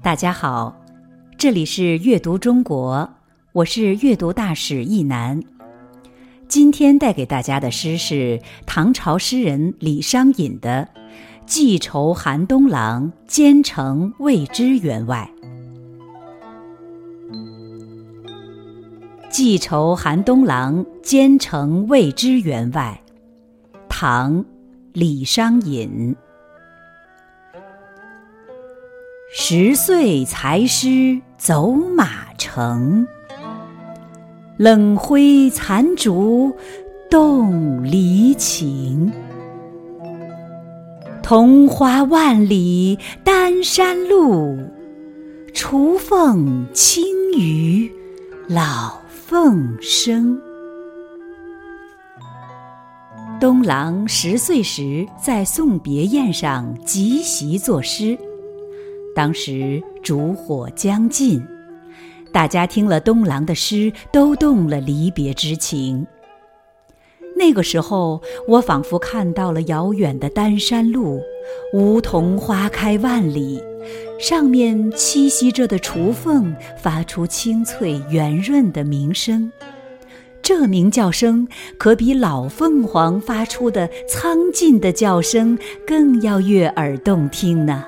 大家好，这里是阅读中国，我是阅读大使易楠。今天带给大家的诗是唐朝诗人李商隐的《寄愁寒东郎兼程未知员外》。寄愁寒东郎兼程未知员外，唐·李商隐。十岁才识走马城，冷灰残烛动离情。桐花万里丹山路，雏凤清于老凤声。东郎十岁时在送别宴上即席作诗。当时烛火将尽，大家听了东郎的诗，都动了离别之情。那个时候，我仿佛看到了遥远的丹山路，梧桐花开万里，上面栖息着的雏凤发出清脆圆润的鸣声，这鸣叫声可比老凤凰发出的苍劲的叫声更要悦耳动听呢。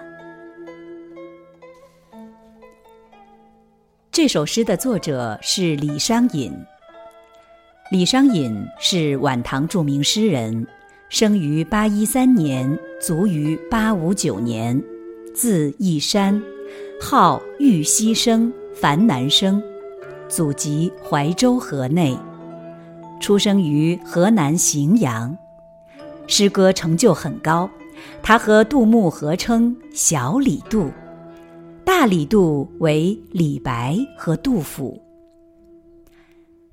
这首诗的作者是李商隐。李商隐是晚唐著名诗人，生于八一三年，卒于八五九年，字义山，号玉溪生、樊南生，祖籍怀州河内，出生于河南荥阳，诗歌成就很高，他和杜牧合称“小李杜”。大李杜为李白和杜甫，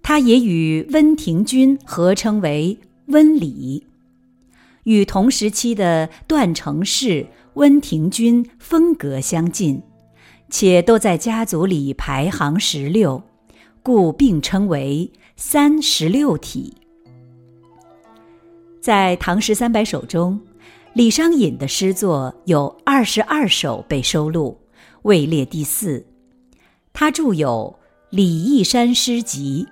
他也与温庭筠合称为温李，与同时期的段成式、温庭筠风格相近，且都在家族里排行十六，故并称为三十六体。在《唐诗三百首》中，李商隐的诗作有二十二首被收录。位列第四，他著有《李义山诗集》。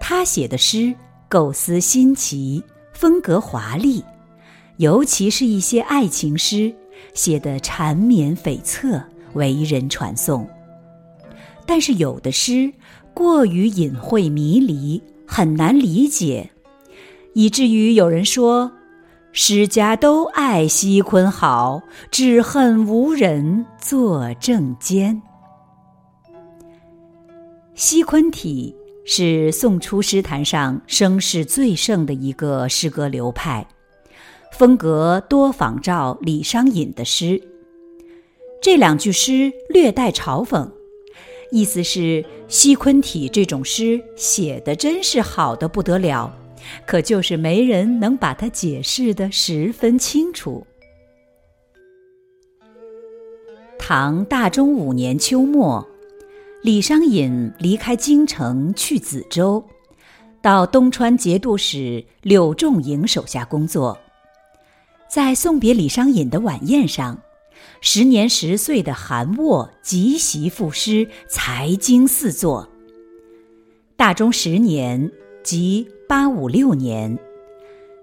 他写的诗构思新奇，风格华丽，尤其是一些爱情诗，写得缠绵悱恻，为人传颂。但是有的诗过于隐晦迷离，很难理解，以至于有人说。诗家都爱西昆好，只恨无人作正笺。西昆体是宋初诗坛上声势最盛的一个诗歌流派，风格多仿照李商隐的诗。这两句诗略带嘲讽，意思是西昆体这种诗写的真是好的不得了。可就是没人能把它解释的十分清楚。唐大中五年秋末，李商隐离开京城去梓州，到东川节度使柳仲颖手下工作。在送别李商隐的晚宴上，时年十岁的韩沃即席赋诗，才经四作。大中十年，即。八五六年，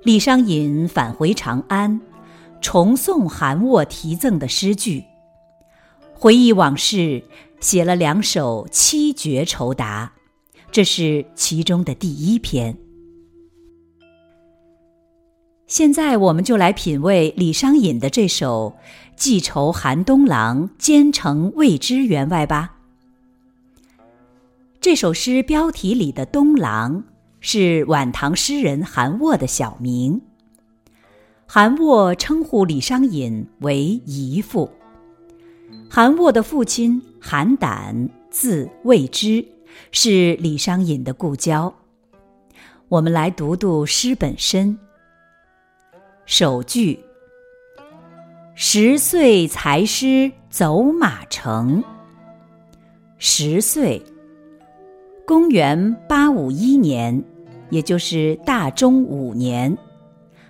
李商隐返回长安，重诵韩沃题赠的诗句，回忆往事，写了两首七绝酬答，这是其中的第一篇。现在我们就来品味李商隐的这首《寄愁寒东郎兼程未知员外》吧。这首诗标题里的“东郎”。是晚唐诗人韩沃的小名。韩沃称呼李商隐为姨父。韩沃的父亲韩胆，字未之，是李商隐的故交。我们来读读诗本身。首句：十岁才诗走马城。十岁。公元八五一年，也就是大中五年，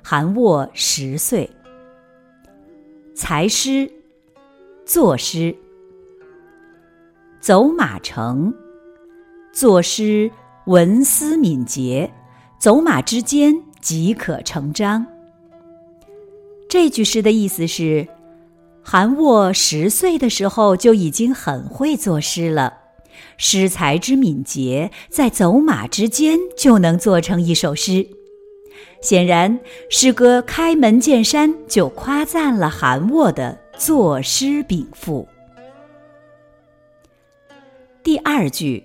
韩沃十岁。才师，作诗。走马城，作诗文思敏捷，走马之间即可成章。这句诗的意思是，韩沃十岁的时候就已经很会作诗了，诗才之敏捷，在走马之间就能做成一首诗。显然，诗歌开门见山就夸赞了韩沃的作诗禀赋。第二句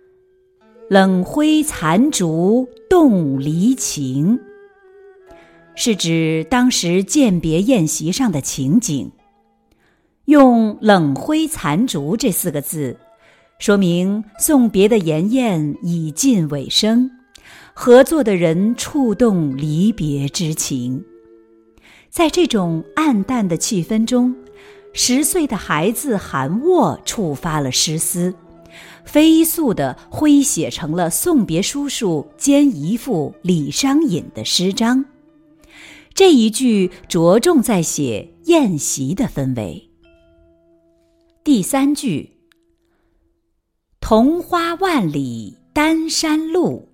“冷灰残烛动离情”，是指当时饯别宴席上的情景。用“冷灰残烛”这四个字，说明送别的筵宴已近尾声，合作的人触动离别之情。在这种暗淡的气氛中。十岁的孩子韩沃触发了诗思，飞速地挥写成了送别叔叔兼姨父李商隐的诗章。这一句着重在写宴席的氛围。第三句“桐花万里丹山路”，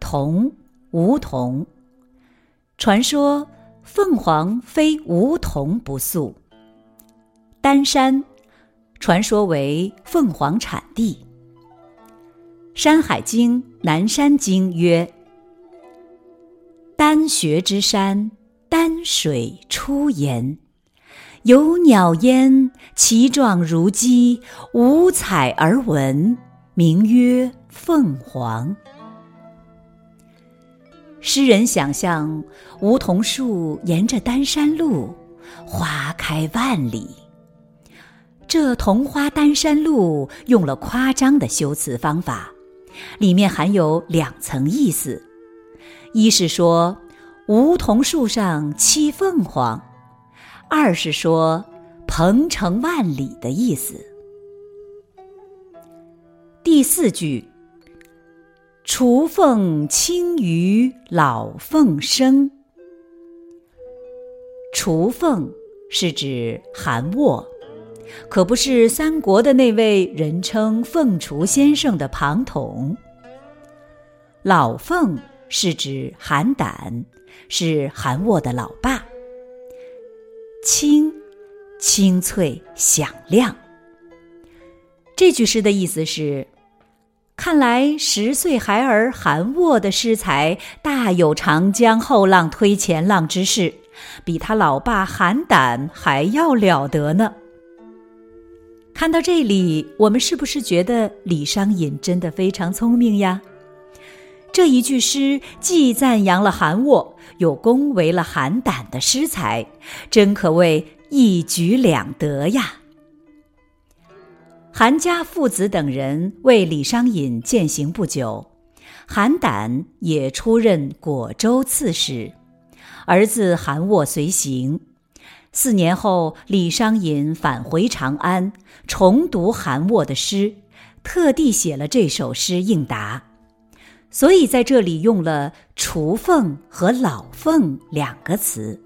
桐，梧桐，传说。凤凰非梧桐不宿。丹山，传说为凤凰产地。《山海经·南山经》曰：“丹穴之山，丹水出焉，有鸟焉，其状如鸡，五彩而文，名曰凤凰。”诗人想象梧桐树沿着丹山路，花开万里。这“桐花丹山路”用了夸张的修辞方法，里面含有两层意思：一是说梧桐树上栖凤凰；二是说鹏程万里的意思。第四句。雏凤清于老凤声。雏凤是指韩沃，可不是三国的那位人称凤雏先生的庞统。老凤是指韩胆，是韩沃的老爸。清，清脆响亮。这句诗的意思是。看来十岁孩儿韩沃的诗才大有长江后浪推前浪之势，比他老爸韩胆还要了得呢。看到这里，我们是不是觉得李商隐真的非常聪明呀？这一句诗既赞扬了韩沃，又恭维了韩胆的诗才，真可谓一举两得呀。韩家父子等人为李商隐饯行不久，韩胆也出任果州刺史，儿子韩沃随行。四年后，李商隐返回长安，重读韩沃的诗，特地写了这首诗应答。所以在这里用了“雏凤”和“老凤”两个词。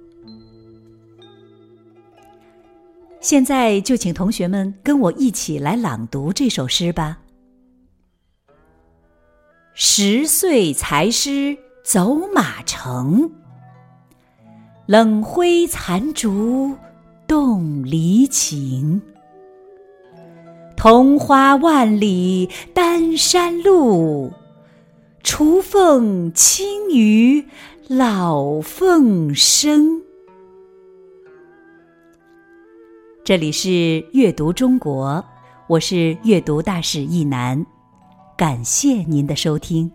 现在就请同学们跟我一起来朗读这首诗吧。十岁才诗走马城，冷灰残烛动离情。桐花万里丹山路，雏凤清于老凤声。这里是阅读中国，我是阅读大使易楠，感谢您的收听。